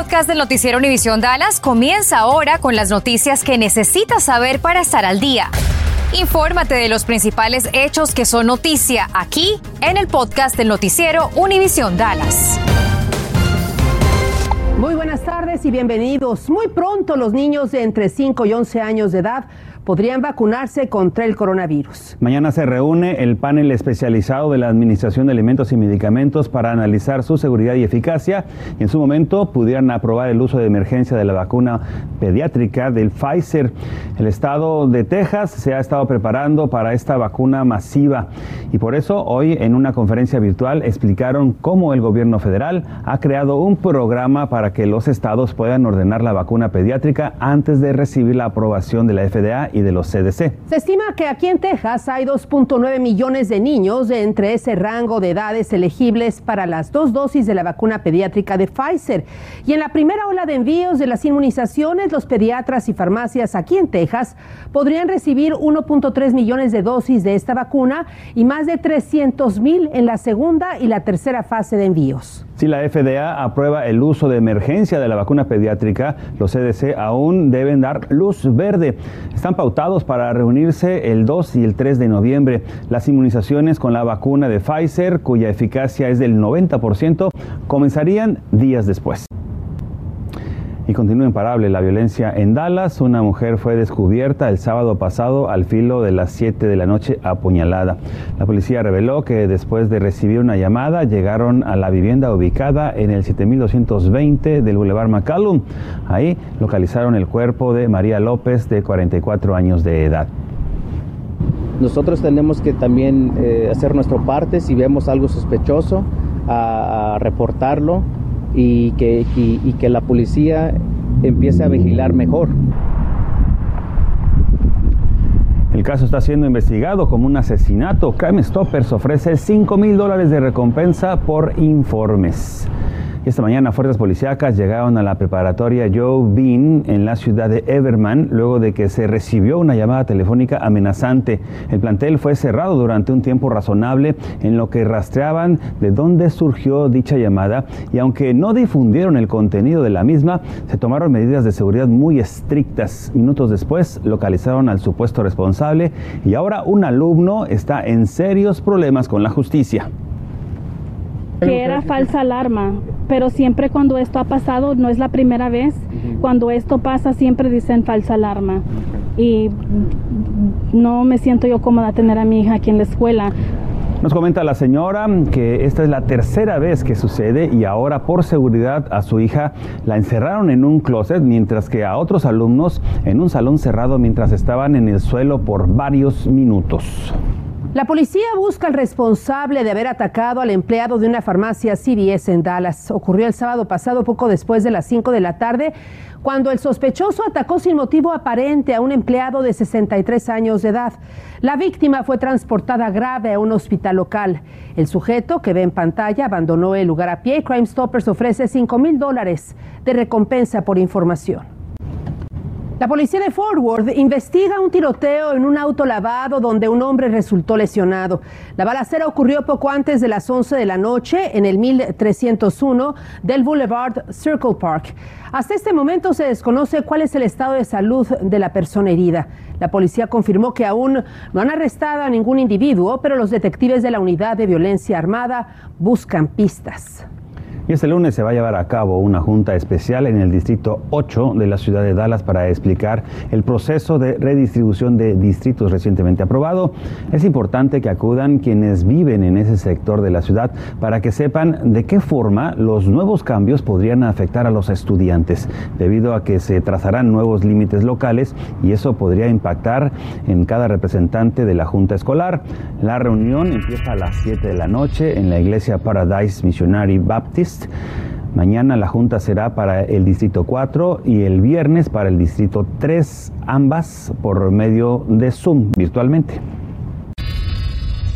podcast del noticiero Univisión Dallas comienza ahora con las noticias que necesitas saber para estar al día. Infórmate de los principales hechos que son noticia aquí en el podcast del noticiero Univisión Dallas. Muy buenas tardes y bienvenidos. Muy pronto los niños de entre 5 y 11 años de edad podrían vacunarse contra el coronavirus. Mañana se reúne el panel especializado de la Administración de Alimentos y Medicamentos para analizar su seguridad y eficacia y en su momento pudieran aprobar el uso de emergencia de la vacuna pediátrica del Pfizer. El estado de Texas se ha estado preparando para esta vacuna masiva y por eso hoy en una conferencia virtual explicaron cómo el gobierno federal ha creado un programa para que los estados puedan ordenar la vacuna pediátrica antes de recibir la aprobación de la FDA y de los CDC. Se estima que aquí en Texas hay 2.9 millones de niños de entre ese rango de edades elegibles para las dos dosis de la vacuna pediátrica de Pfizer. Y en la primera ola de envíos de las inmunizaciones, los pediatras y farmacias aquí en Texas podrían recibir 1.3 millones de dosis de esta vacuna y más de 300 mil en la segunda y la tercera fase de envíos. Si la FDA aprueba el uso de emergencia de la vacuna pediátrica, los CDC aún deben dar luz verde. Están pautados para reunirse el 2 y el 3 de noviembre. Las inmunizaciones con la vacuna de Pfizer, cuya eficacia es del 90%, comenzarían días después. Y continúa imparable la violencia en Dallas. Una mujer fue descubierta el sábado pasado al filo de las 7 de la noche apuñalada. La policía reveló que después de recibir una llamada llegaron a la vivienda ubicada en el 7220 del Boulevard McCallum. Ahí localizaron el cuerpo de María López de 44 años de edad. Nosotros tenemos que también eh, hacer nuestra parte si vemos algo sospechoso, a reportarlo y que, y, que la policía empiece a vigilar mejor. El caso está siendo investigado como un asesinato. Crime Stoppers ofrece 5 mil dólares de recompensa por informes. Y esta mañana fuerzas policíacas llegaron a la preparatoria Joe Bean en la ciudad de Everman luego de que se recibió una llamada telefónica amenazante. El plantel fue cerrado durante un tiempo razonable en lo que rastreaban de dónde surgió dicha llamada y aunque no difundieron el contenido de la misma, se tomaron medidas de seguridad muy estrictas. Minutos después localizaron al supuesto responsable y ahora un alumno está en serios problemas con la justicia que era falsa alarma, pero siempre cuando esto ha pasado, no es la primera vez, cuando esto pasa siempre dicen falsa alarma. Y no me siento yo cómoda tener a mi hija aquí en la escuela. Nos comenta la señora que esta es la tercera vez que sucede y ahora por seguridad a su hija la encerraron en un closet mientras que a otros alumnos en un salón cerrado mientras estaban en el suelo por varios minutos. La policía busca al responsable de haber atacado al empleado de una farmacia CVS en Dallas. Ocurrió el sábado pasado, poco después de las 5 de la tarde, cuando el sospechoso atacó sin motivo aparente a un empleado de 63 años de edad. La víctima fue transportada grave a un hospital local. El sujeto, que ve en pantalla, abandonó el lugar a pie. Crime Stoppers ofrece 5 mil dólares de recompensa por información. La policía de Fort Worth investiga un tiroteo en un auto lavado donde un hombre resultó lesionado. La balacera ocurrió poco antes de las 11 de la noche en el 1301 del Boulevard Circle Park. Hasta este momento se desconoce cuál es el estado de salud de la persona herida. La policía confirmó que aún no han arrestado a ningún individuo, pero los detectives de la Unidad de Violencia Armada buscan pistas. Y este lunes se va a llevar a cabo una junta especial en el Distrito 8 de la ciudad de Dallas para explicar el proceso de redistribución de distritos recientemente aprobado. Es importante que acudan quienes viven en ese sector de la ciudad para que sepan de qué forma los nuevos cambios podrían afectar a los estudiantes, debido a que se trazarán nuevos límites locales y eso podría impactar en cada representante de la junta escolar. La reunión empieza a las 7 de la noche en la iglesia Paradise Missionary Baptist Mañana la junta será para el Distrito 4 y el viernes para el Distrito 3, ambas por medio de Zoom virtualmente.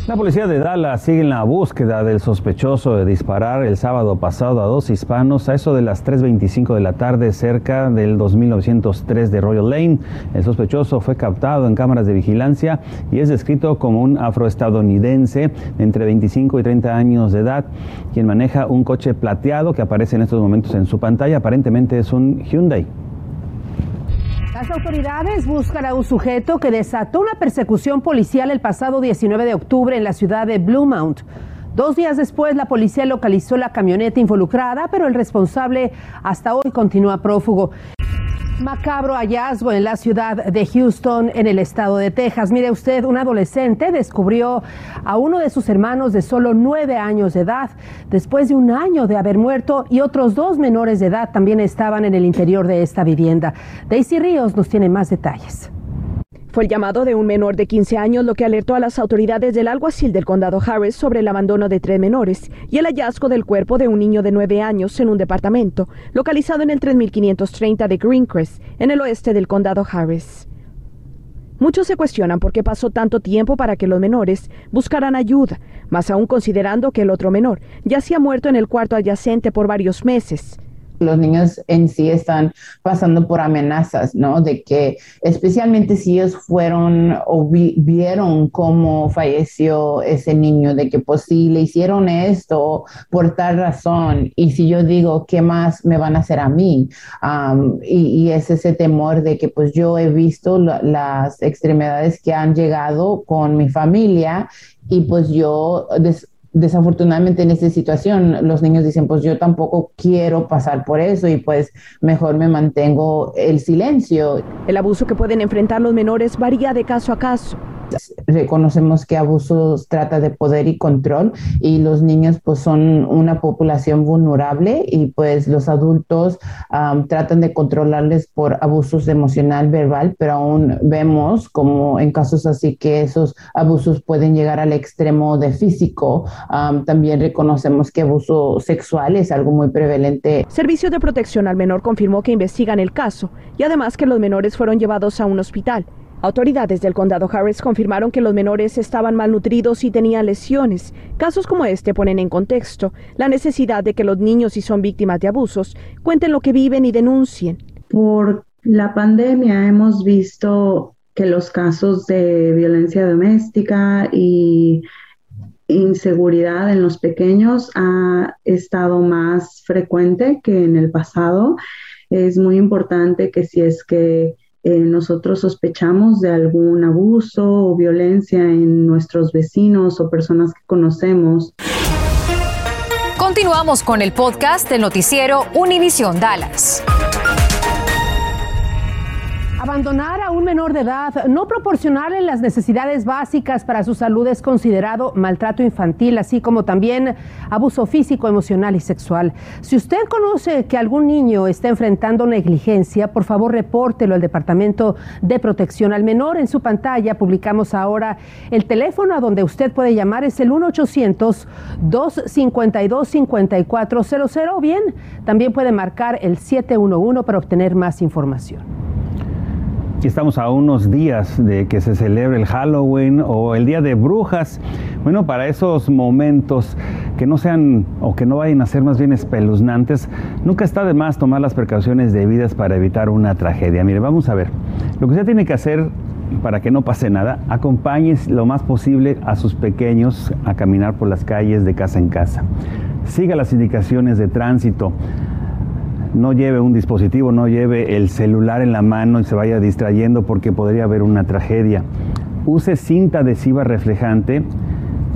La policía de Dallas sigue en la búsqueda del sospechoso de disparar el sábado pasado a dos hispanos a eso de las 3.25 de la tarde cerca del 2903 de Royal Lane. El sospechoso fue captado en cámaras de vigilancia y es descrito como un afroestadounidense entre 25 y 30 años de edad, quien maneja un coche plateado que aparece en estos momentos en su pantalla. Aparentemente es un Hyundai. Las autoridades buscan a un sujeto que desató una persecución policial el pasado 19 de octubre en la ciudad de Bluemount. Dos días después, la policía localizó la camioneta involucrada, pero el responsable hasta hoy continúa prófugo. Macabro hallazgo en la ciudad de Houston, en el estado de Texas. Mire usted, un adolescente descubrió a uno de sus hermanos de solo nueve años de edad después de un año de haber muerto y otros dos menores de edad también estaban en el interior de esta vivienda. Daisy Ríos nos tiene más detalles. Fue el llamado de un menor de 15 años lo que alertó a las autoridades del alguacil del condado Harris sobre el abandono de tres menores y el hallazgo del cuerpo de un niño de 9 años en un departamento localizado en el 3530 de Greencrest, en el oeste del condado Harris. Muchos se cuestionan por qué pasó tanto tiempo para que los menores buscaran ayuda, más aún considerando que el otro menor ya se ha muerto en el cuarto adyacente por varios meses los niños en sí están pasando por amenazas, ¿no? De que especialmente si ellos fueron o vieron cómo falleció ese niño, de que pues si le hicieron esto por tal razón y si yo digo, ¿qué más me van a hacer a mí? y, es ese temor de que pues yo he visto las extremidades que han llegado con mi familia y pues yo desafortunadamente en esta situación los niños dicen, pues yo tampoco quiero pasar por eso y pues mejor me mantengo el silencio. El abuso que pueden enfrentar los menores varía de caso a caso. Reconocemos que abusos trata de poder y control y los niños pues son una población vulnerable y pues los adultos tratan de controlarles por abusos emocional, verbal, pero aún vemos como en casos así que esos abusos pueden llegar al extremo de físico. también reconocemos que abuso sexual es algo muy prevalente. Servicio de Protección al Menor confirmó que investigan el caso y además que los menores fueron llevados a un hospital. Autoridades del condado Harris confirmaron que los menores estaban malnutridos y tenían lesiones. Casos como este ponen en contexto la necesidad de que los niños, si son víctimas de abusos, cuenten lo que viven y denuncien. Por la pandemia hemos visto que los casos de violencia doméstica y inseguridad en los pequeños ha estado más frecuente que en el pasado. Es muy importante que si es que eh, nosotros sospechamos de algún abuso o violencia en nuestros vecinos o personas que conocemos. Continuamos con el podcast del noticiero Univisión Dallas. Abandonar a un menor de edad, no proporcionarle las necesidades básicas para su salud es considerado maltrato infantil, así como también abuso físico, emocional y sexual. Si usted conoce que algún niño está enfrentando negligencia, por favor repórtelo al Departamento de Protección al Menor. En su pantalla publicamos ahora el teléfono a donde usted puede llamar, es el 1-800-252-5400 o bien también puede marcar el 711 para obtener más información estamos a unos días de que se celebre el Halloween o el Día de Brujas. Bueno, para esos momentos que no sean o que no vayan a ser más bien espeluznantes, nunca está de más tomar las precauciones debidas para evitar una tragedia. Mire, vamos a ver. Lo que usted tiene que hacer para que no pase nada, acompañe lo más posible a sus pequeños a caminar por las calles de casa en casa. Siga las indicaciones de tránsito no lleve un dispositivo, no lleve el celular en la mano y se vaya distrayendo porque podría haber una tragedia. Use cinta adhesiva reflejante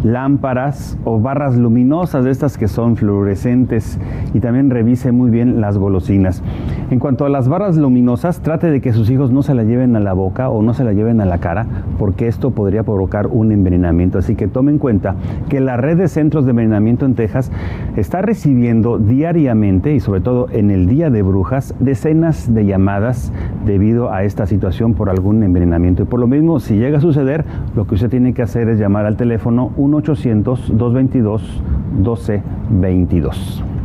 lámparas o barras luminosas de estas que son fluorescentes y también revise muy bien las golosinas. En cuanto a las barras luminosas, trate de que sus hijos no se la lleven a la boca o no se la lleven a la cara porque esto podría provocar un envenenamiento. Así que tome en cuenta que la red de centros de envenenamiento en Texas está recibiendo diariamente y sobre todo en el Día de Brujas decenas de llamadas debido a esta situación por algún envenenamiento. Y por lo mismo, si llega a suceder, lo que usted tiene que hacer es llamar al teléfono 1-800-222-1222.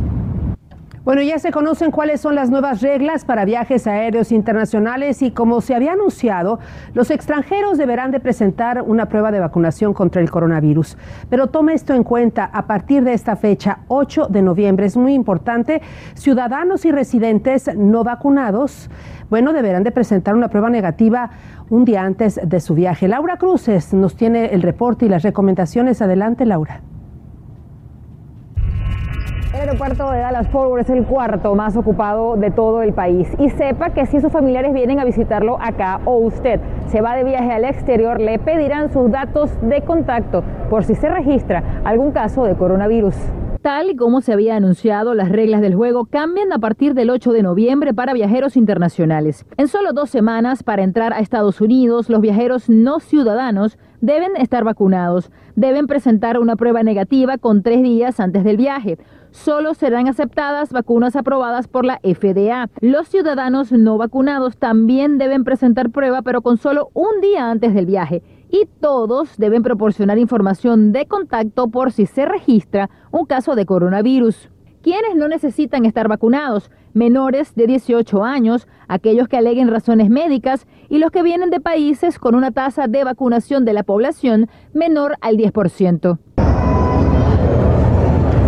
Bueno, ya se conocen cuáles son las nuevas reglas para viajes aéreos internacionales y como se había anunciado, los extranjeros deberán de presentar una prueba de vacunación contra el coronavirus. Pero tome esto en cuenta, a partir de esta fecha, 8 de noviembre, es muy importante, ciudadanos y residentes no vacunados, bueno, deberán de presentar una prueba negativa un día antes de su viaje. Laura Cruces nos tiene el reporte y las recomendaciones. Adelante, Laura. El aeropuerto de Dallas Forward es el cuarto más ocupado de todo el país. Y sepa que si sus familiares vienen a visitarlo acá o usted se va de viaje al exterior, le pedirán sus datos de contacto por si se registra algún caso de coronavirus. Tal y como se había anunciado, las reglas del juego cambian a partir del 8 de noviembre para viajeros internacionales. En solo dos semanas, para entrar a Estados Unidos, los viajeros no ciudadanos deben estar vacunados. Deben presentar una prueba negativa con tres días antes del viaje solo serán aceptadas vacunas aprobadas por la FDA. Los ciudadanos no vacunados también deben presentar prueba, pero con solo un día antes del viaje. Y todos deben proporcionar información de contacto por si se registra un caso de coronavirus. ¿Quiénes no necesitan estar vacunados? Menores de 18 años, aquellos que aleguen razones médicas y los que vienen de países con una tasa de vacunación de la población menor al 10%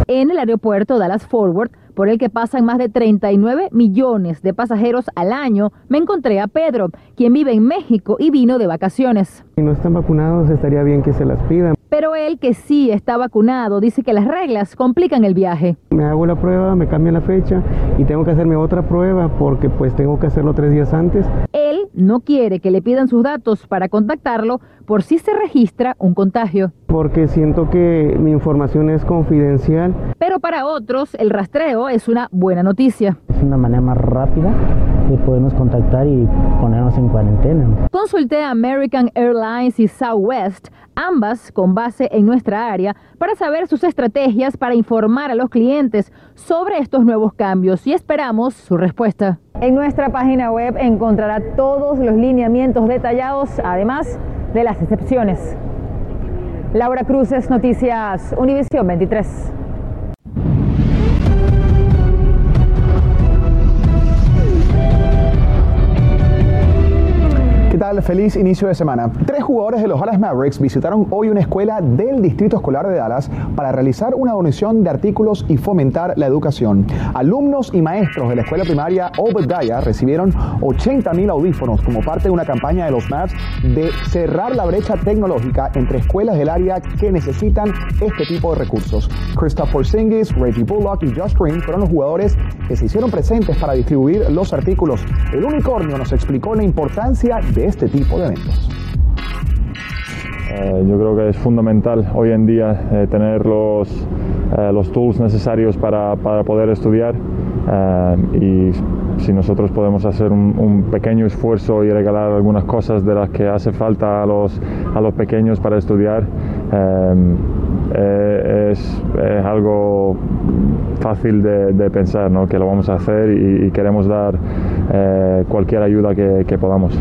en el aeropuerto Dallas Forward, por el que pasan más de 39 millones de pasajeros al año, me encontré a Pedro, quien vive en México y vino de vacaciones. Si no están vacunados, estaría bien que se las pidan. Pero él, que sí está vacunado, dice que las reglas complican el viaje. Me hago la prueba, me cambian la fecha y tengo que hacerme otra prueba porque pues tengo que hacerlo tres días antes. Él no quiere que le pidan sus datos para contactarlo por si se registra un contagio. Porque siento que mi información es confidencial. Pero para otros, el rastreo es una buena noticia. Es una manera más rápida de podernos contactar y ponernos en cuarentena. Consulté a American Airlines y Southwest ambas con base en nuestra área, para saber sus estrategias para informar a los clientes sobre estos nuevos cambios y esperamos su respuesta. En nuestra página web encontrará todos los lineamientos detallados, además de las excepciones. Laura Cruces, Noticias Univisión 23. Feliz inicio de semana. Tres jugadores de los Dallas Mavericks visitaron hoy una escuela del Distrito Escolar de Dallas para realizar una donación de artículos y fomentar la educación. Alumnos y maestros de la escuela primaria Obadiah recibieron 80 mil audífonos como parte de una campaña de los Mavs de cerrar la brecha tecnológica entre escuelas del área que necesitan este tipo de recursos. Christopher Singis, Reggie Bullock y Josh Green fueron los jugadores que se hicieron presentes para distribuir los artículos. El unicornio nos explicó la importancia de este este tipo de eventos. Eh, yo creo que es fundamental hoy en día eh, tener los, eh, los tools necesarios para, para poder estudiar y si nosotros podemos hacer un, pequeño esfuerzo y regalar algunas cosas de las que hace falta a los, a los pequeños para estudiar, es, algo fácil de, pensar ¿no? que lo vamos a hacer y, queremos dar cualquier ayuda que podamos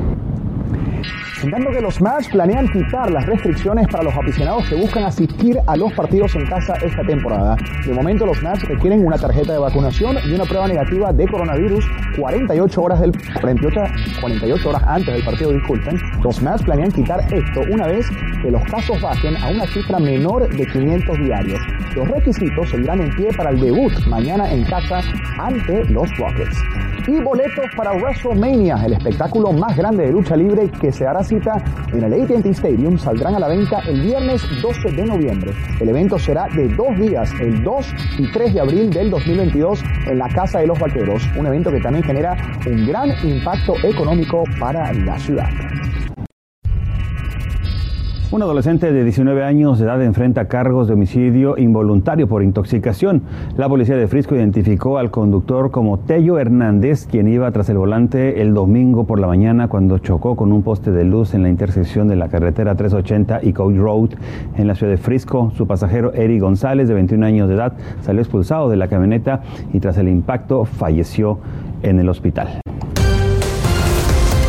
dando que los Mavs planean quitar las restricciones para los aficionados que buscan asistir a los partidos en casa esta temporada. De momento los Mavs requieren una tarjeta de vacunación y una prueba negativa de coronavirus 48 horas del 48, 48 horas antes del partido, disculpen. Los Mavs planean quitar esto una vez que los casos bajen a una cifra menor de 500 diarios. Los requisitos seguirán en pie para el debut mañana en casa ante los Rockets. Y boletos para WrestleMania, el espectáculo más grande de lucha libre que se hará en el AT&T Stadium saldrán a la venta el viernes 12 de noviembre. El evento será de dos días, el 2 y 3 de abril del 2022 en la Casa de los Vaqueros, un evento que también genera un gran impacto económico para la ciudad. Un adolescente de 19 años de edad enfrenta cargos de homicidio involuntario por intoxicación. La policía de Frisco identificó al conductor como Tello Hernández, quien iba tras el volante el domingo por la mañana cuando chocó con un poste de luz en la intersección de la carretera 380 y Coach Road en la ciudad de Frisco. Su pasajero Eri González, de 21 años de edad, salió expulsado de la camioneta y tras el impacto falleció en el hospital.